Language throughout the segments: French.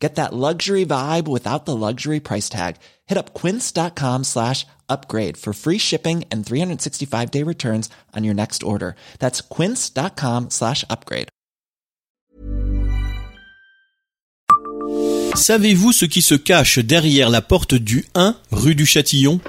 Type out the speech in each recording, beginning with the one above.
Get that luxury vibe without the luxury price tag. Hit up quince.com slash upgrade for free shipping and 365 day returns on your next order. That's quince.com slash upgrade. Savez-vous ce qui se cache derrière la porte du 1 rue du Châtillon?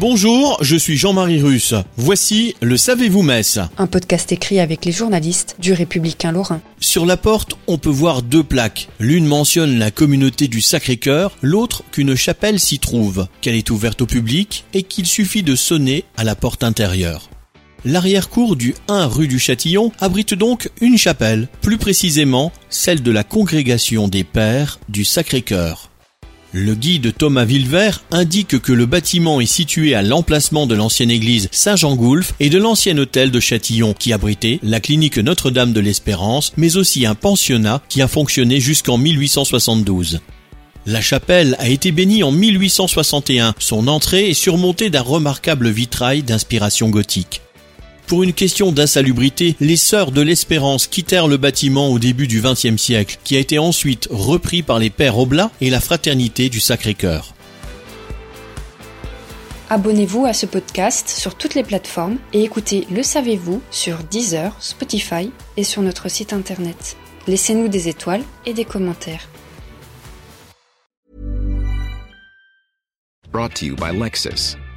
Bonjour, je suis Jean-Marie Russe. Voici le Savez-vous Metz Un podcast écrit avec les journalistes du Républicain Lorrain. Sur la porte, on peut voir deux plaques. L'une mentionne la communauté du Sacré-Cœur, l'autre qu'une chapelle s'y trouve, qu'elle est ouverte au public et qu'il suffit de sonner à la porte intérieure. L'arrière-cour du 1 rue du Châtillon abrite donc une chapelle, plus précisément celle de la congrégation des Pères du Sacré-Cœur. Le guide Thomas Villevert indique que le bâtiment est situé à l'emplacement de l'ancienne église Saint-Jean-Goulf et de l'ancien hôtel de Châtillon qui abritait la clinique Notre-Dame de l'Espérance, mais aussi un pensionnat qui a fonctionné jusqu'en 1872. La chapelle a été bénie en 1861. Son entrée est surmontée d'un remarquable vitrail d'inspiration gothique. Pour une question d'insalubrité, les Sœurs de l'Espérance quittèrent le bâtiment au début du XXe siècle, qui a été ensuite repris par les Pères Oblats et la Fraternité du Sacré-Cœur. Abonnez-vous à ce podcast sur toutes les plateformes et écoutez Le Savez-vous sur Deezer, Spotify et sur notre site internet. Laissez-nous des étoiles et des commentaires. Brought to you by Lexus.